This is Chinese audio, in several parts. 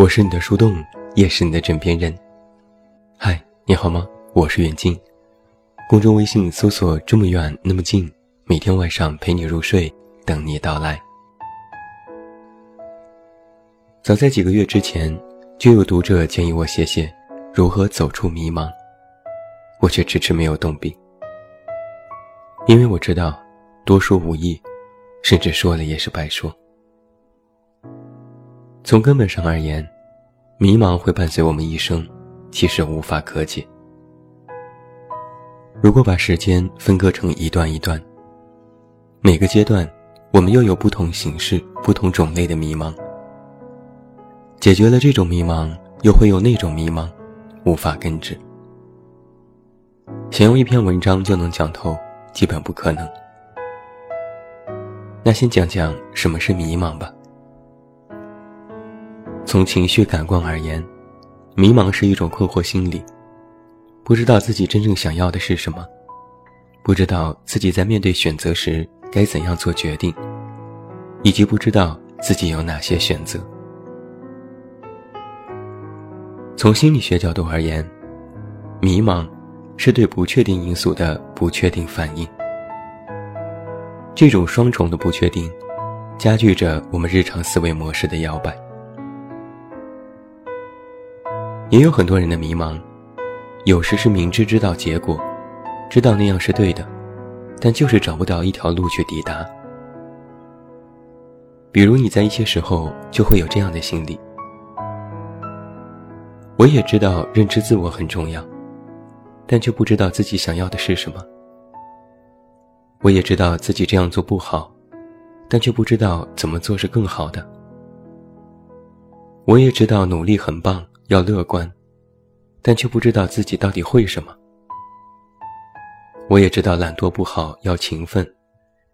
我是你的树洞，也是你的枕边人。嗨，你好吗？我是远近。公众微信搜索“这么远那么近”，每天晚上陪你入睡，等你到来。早在几个月之前，就有读者建议我写写如何走出迷茫，我却迟迟没有动笔，因为我知道多说无益，甚至说了也是白说。从根本上而言，迷茫会伴随我们一生，其实无法可解。如果把时间分割成一段一段，每个阶段，我们又有不同形式、不同种类的迷茫。解决了这种迷茫，又会有那种迷茫，无法根治。想用一篇文章就能讲透，基本不可能。那先讲讲什么是迷茫吧。从情绪感官而言，迷茫是一种困惑心理，不知道自己真正想要的是什么，不知道自己在面对选择时该怎样做决定，以及不知道自己有哪些选择。从心理学角度而言，迷茫是对不确定因素的不确定反应。这种双重的不确定，加剧着我们日常思维模式的摇摆。也有很多人的迷茫，有时是明知知道结果，知道那样是对的，但就是找不到一条路去抵达。比如你在一些时候就会有这样的心理：我也知道认知自我很重要，但却不知道自己想要的是什么；我也知道自己这样做不好，但却不知道怎么做是更好的；我也知道努力很棒。要乐观，但却不知道自己到底会什么。我也知道懒惰不好，要勤奋，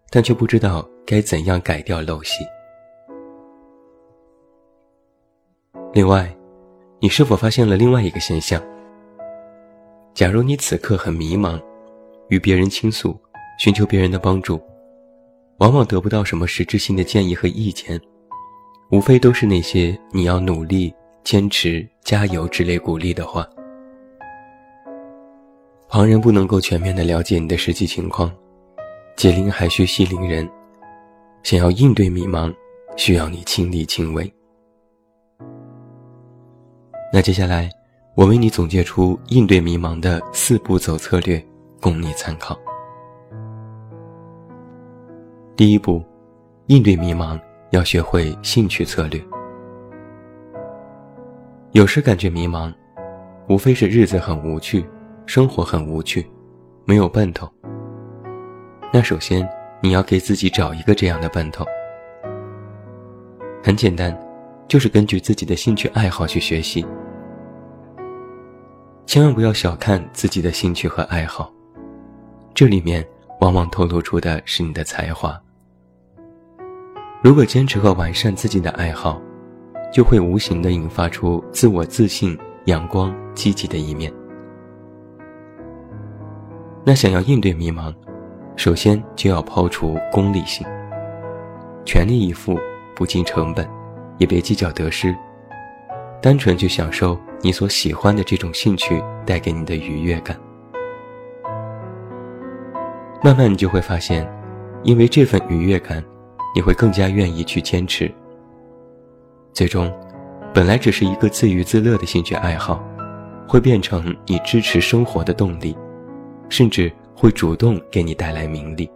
但却不知道该怎样改掉陋习。另外，你是否发现了另外一个现象？假如你此刻很迷茫，与别人倾诉，寻求别人的帮助，往往得不到什么实质性的建议和意见，无非都是那些你要努力。坚持、加油之类鼓励的话，旁人不能够全面的了解你的实际情况，解铃还需系铃人。想要应对迷茫，需要你亲力亲为。那接下来，我为你总结出应对迷茫的四步走策略，供你参考。第一步，应对迷茫要学会兴趣策略。有时感觉迷茫，无非是日子很无趣，生活很无趣，没有奔头。那首先你要给自己找一个这样的奔头。很简单，就是根据自己的兴趣爱好去学习。千万不要小看自己的兴趣和爱好，这里面往往透露出的是你的才华。如果坚持和完善自己的爱好，就会无形的引发出自我自信、阳光、积极的一面。那想要应对迷茫，首先就要抛除功利性，全力以赴，不计成本，也别计较得失，单纯去享受你所喜欢的这种兴趣带给你的愉悦感。慢慢你就会发现，因为这份愉悦感，你会更加愿意去坚持。最终，本来只是一个自娱自乐的兴趣爱好，会变成你支持生活的动力，甚至会主动给你带来名利。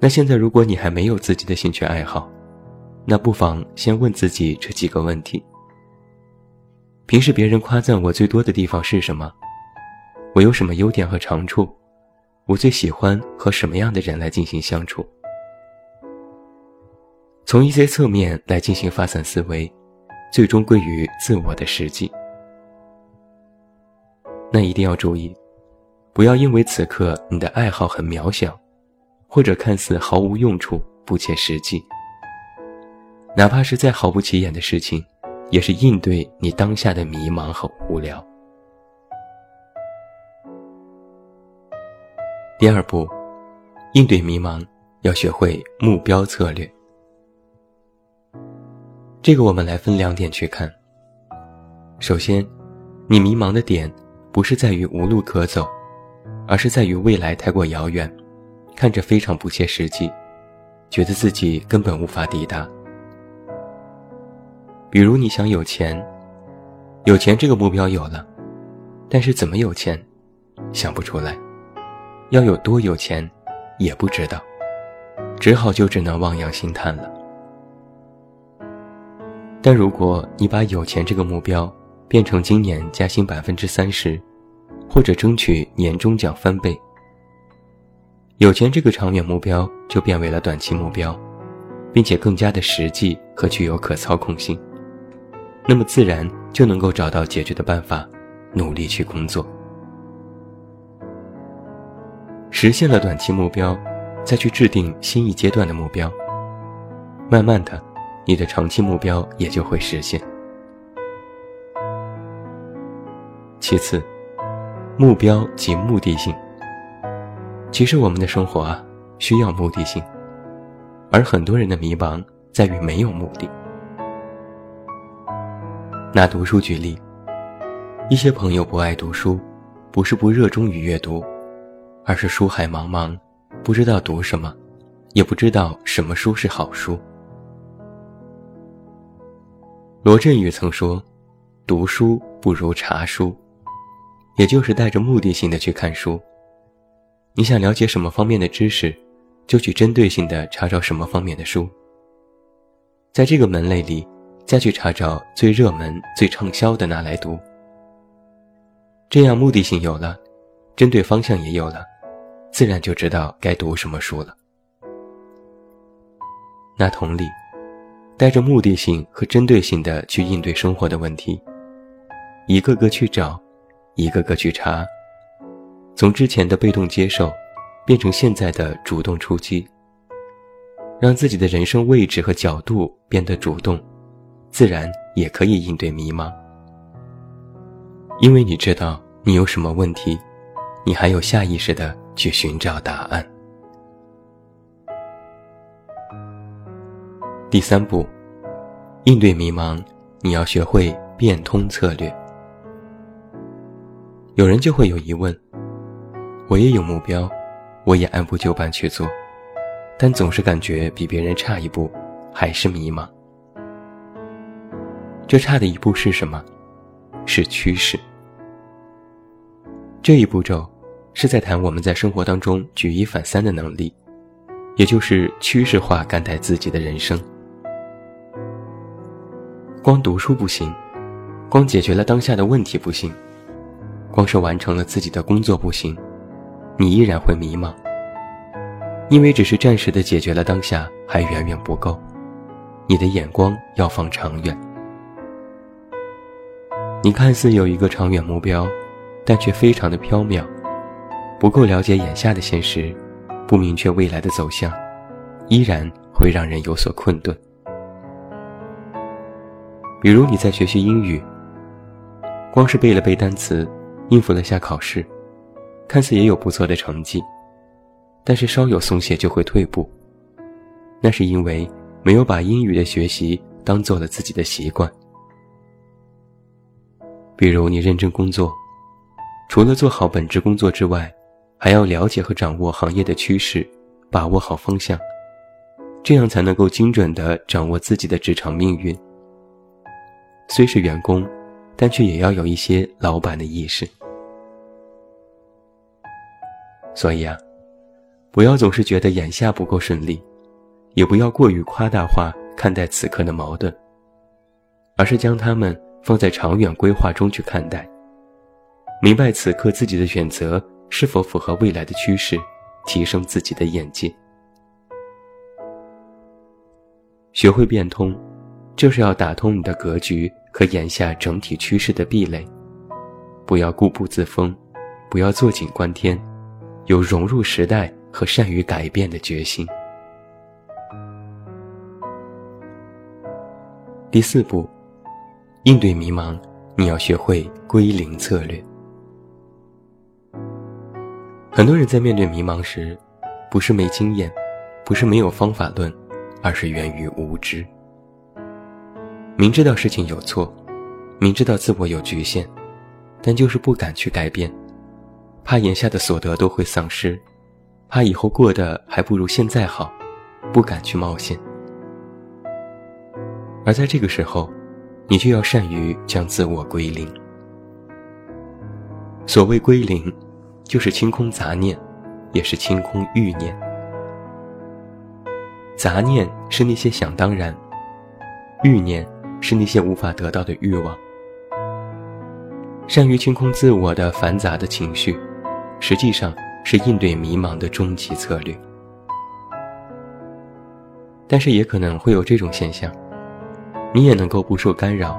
那现在，如果你还没有自己的兴趣爱好，那不妨先问自己这几个问题：平时别人夸赞我最多的地方是什么？我有什么优点和长处？我最喜欢和什么样的人来进行相处？从一些侧面来进行发散思维，最终归于自我的实际。那一定要注意，不要因为此刻你的爱好很渺小，或者看似毫无用处、不切实际，哪怕是再毫不起眼的事情，也是应对你当下的迷茫和无聊。第二步，应对迷茫要学会目标策略。这个我们来分两点去看。首先，你迷茫的点不是在于无路可走，而是在于未来太过遥远，看着非常不切实际，觉得自己根本无法抵达。比如你想有钱，有钱这个目标有了，但是怎么有钱，想不出来，要有多有钱，也不知道，只好就只能望洋兴叹了。但如果你把有钱这个目标变成今年加薪百分之三十，或者争取年终奖翻倍，有钱这个长远目标就变为了短期目标，并且更加的实际和具有可操控性，那么自然就能够找到解决的办法，努力去工作，实现了短期目标，再去制定新一阶段的目标，慢慢的。你的长期目标也就会实现。其次，目标及目的性。其实我们的生活啊，需要目的性，而很多人的迷茫在于没有目的。拿读书举例，一些朋友不爱读书，不是不热衷于阅读，而是书海茫茫，不知道读什么，也不知道什么书是好书。罗振宇曾说：“读书不如查书，也就是带着目的性的去看书。你想了解什么方面的知识，就去针对性的查找什么方面的书。在这个门类里，再去查找最热门、最畅销的拿来读。这样目的性有了，针对方向也有了，自然就知道该读什么书了。那同理。”带着目的性和针对性的去应对生活的问题，一个个去找，一个个去查，从之前的被动接受，变成现在的主动出击，让自己的人生位置和角度变得主动，自然也可以应对迷茫。因为你知道你有什么问题，你还有下意识的去寻找答案。第三步，应对迷茫，你要学会变通策略。有人就会有疑问：我也有目标，我也按部就班去做，但总是感觉比别人差一步，还是迷茫。这差的一步是什么？是趋势。这一步骤是在谈我们在生活当中举一反三的能力，也就是趋势化看待自己的人生。光读书不行，光解决了当下的问题不行，光是完成了自己的工作不行，你依然会迷茫。因为只是暂时的解决了当下还远远不够，你的眼光要放长远。你看似有一个长远目标，但却非常的飘渺，不够了解眼下的现实，不明确未来的走向，依然会让人有所困顿。比如你在学习英语，光是背了背单词，应付了下考试，看似也有不错的成绩，但是稍有松懈就会退步。那是因为没有把英语的学习当做了自己的习惯。比如你认真工作，除了做好本职工作之外，还要了解和掌握行业的趋势，把握好方向，这样才能够精准地掌握自己的职场命运。虽是员工，但却也要有一些老板的意识。所以啊，不要总是觉得眼下不够顺利，也不要过于夸大化看待此刻的矛盾，而是将他们放在长远规划中去看待，明白此刻自己的选择是否符合未来的趋势，提升自己的眼界，学会变通。就是要打通你的格局和眼下整体趋势的壁垒，不要固步自封，不要坐井观天，有融入时代和善于改变的决心。第四步，应对迷茫，你要学会归零策略。很多人在面对迷茫时，不是没经验，不是没有方法论，而是源于无知。明知道事情有错，明知道自我有局限，但就是不敢去改变，怕眼下的所得都会丧失，怕以后过得还不如现在好，不敢去冒险。而在这个时候，你就要善于将自我归零。所谓归零，就是清空杂念，也是清空欲念。杂念是那些想当然，欲念是那些无法得到的欲望。善于清空自我的繁杂的情绪，实际上是应对迷茫的终极策略。但是也可能会有这种现象，你也能够不受干扰，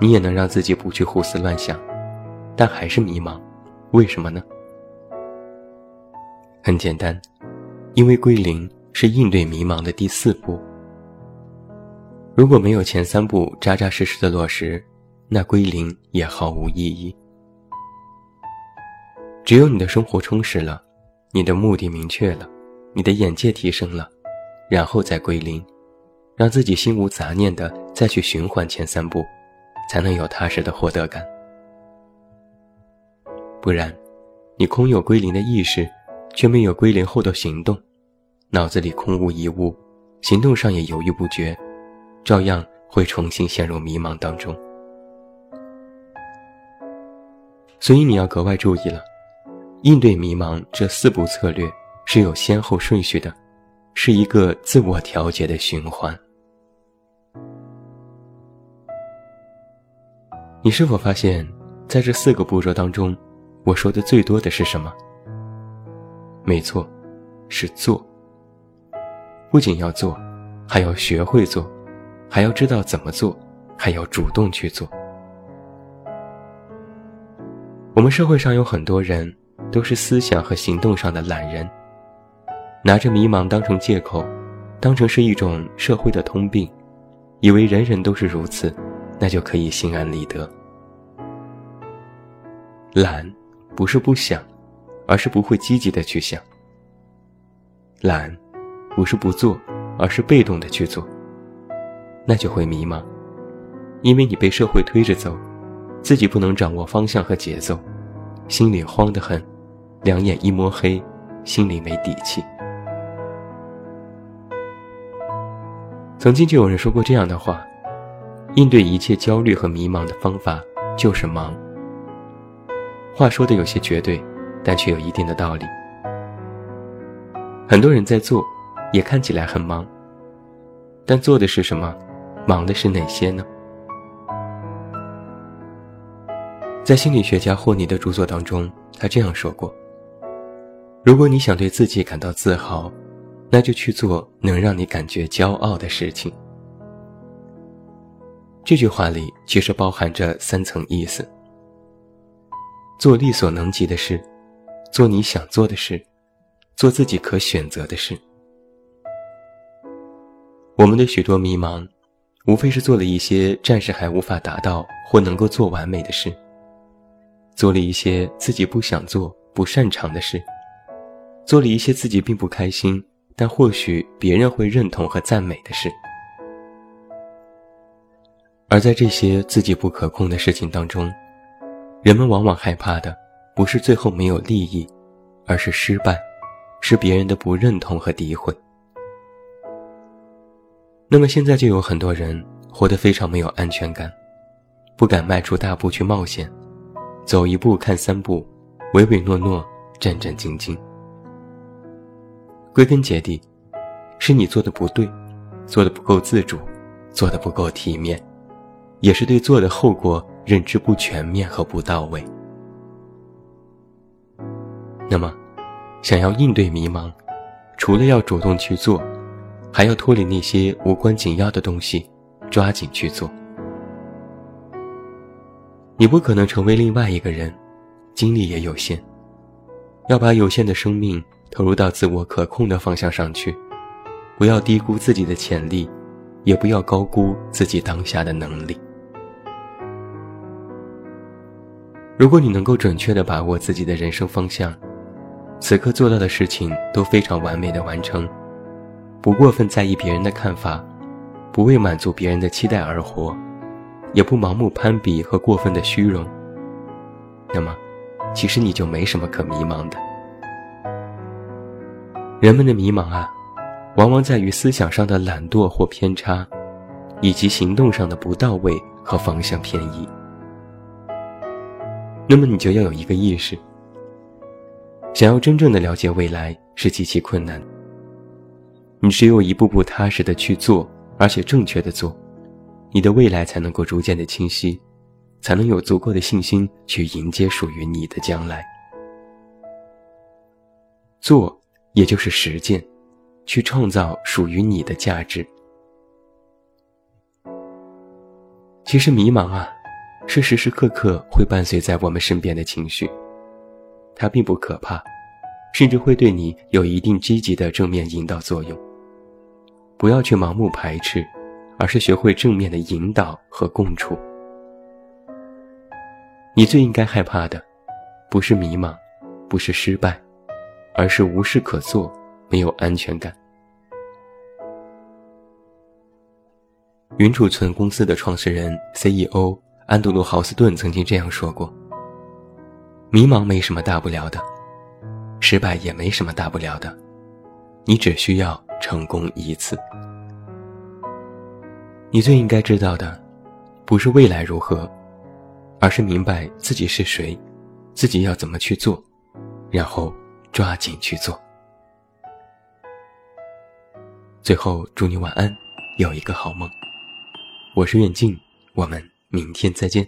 你也能让自己不去胡思乱想，但还是迷茫，为什么呢？很简单，因为归零。是应对迷茫的第四步。如果没有前三步扎扎实实的落实，那归零也毫无意义。只有你的生活充实了，你的目的明确了，你的眼界提升了，然后再归零，让自己心无杂念的再去循环前三步，才能有踏实的获得感。不然，你空有归零的意识，却没有归零后的行动。脑子里空无一物，行动上也犹豫不决，照样会重新陷入迷茫当中。所以你要格外注意了，应对迷茫这四步策略是有先后顺序的，是一个自我调节的循环。你是否发现，在这四个步骤当中，我说的最多的是什么？没错，是做。不仅要做，还要学会做，还要知道怎么做，还要主动去做。我们社会上有很多人都是思想和行动上的懒人，拿着迷茫当成借口，当成是一种社会的通病，以为人人都是如此，那就可以心安理得。懒，不是不想，而是不会积极的去想。懒。不是不做，而是被动的去做，那就会迷茫，因为你被社会推着走，自己不能掌握方向和节奏，心里慌得很，两眼一摸黑，心里没底气。曾经就有人说过这样的话：，应对一切焦虑和迷茫的方法就是忙。话说的有些绝对，但却有一定的道理。很多人在做。也看起来很忙，但做的是什么？忙的是哪些呢？在心理学家霍尼的著作当中，他这样说过：“如果你想对自己感到自豪，那就去做能让你感觉骄傲的事情。”这句话里其实包含着三层意思：做力所能及的事，做你想做的事，做自己可选择的事。我们的许多迷茫，无非是做了一些暂时还无法达到或能够做完美的事，做了一些自己不想做、不擅长的事，做了一些自己并不开心，但或许别人会认同和赞美的事。而在这些自己不可控的事情当中，人们往往害怕的不是最后没有利益，而是失败，是别人的不认同和诋毁。那么现在就有很多人活得非常没有安全感，不敢迈出大步去冒险，走一步看三步，唯唯诺诺，战战兢兢。归根结底，是你做的不对，做的不够自主，做的不够体面，也是对做的后果认知不全面和不到位。那么，想要应对迷茫，除了要主动去做。还要脱离那些无关紧要的东西，抓紧去做。你不可能成为另外一个人，精力也有限，要把有限的生命投入到自我可控的方向上去，不要低估自己的潜力，也不要高估自己当下的能力。如果你能够准确的把握自己的人生方向，此刻做到的事情都非常完美的完成。不过分在意别人的看法，不为满足别人的期待而活，也不盲目攀比和过分的虚荣，那么，其实你就没什么可迷茫的。人们的迷茫啊，往往在于思想上的懒惰或偏差，以及行动上的不到位和方向偏移。那么你就要有一个意识：想要真正的了解未来是极其困难。你只有一步步踏实的去做，而且正确的做，你的未来才能够逐渐的清晰，才能有足够的信心去迎接属于你的将来。做。也就是实践，去创造属于你的价值。其实迷茫啊，是时时刻刻会伴随在我们身边的情绪，它并不可怕，甚至会对你有一定积极的正面引导作用。不要去盲目排斥，而是学会正面的引导和共处。你最应该害怕的，不是迷茫，不是失败。而是无事可做，没有安全感。云储存公司的创始人 CEO 安德鲁·豪斯顿曾经这样说过：“迷茫没什么大不了的，失败也没什么大不了的，你只需要成功一次。你最应该知道的，不是未来如何，而是明白自己是谁，自己要怎么去做，然后。”抓紧去做。最后，祝你晚安，有一个好梦。我是远近，我们明天再见。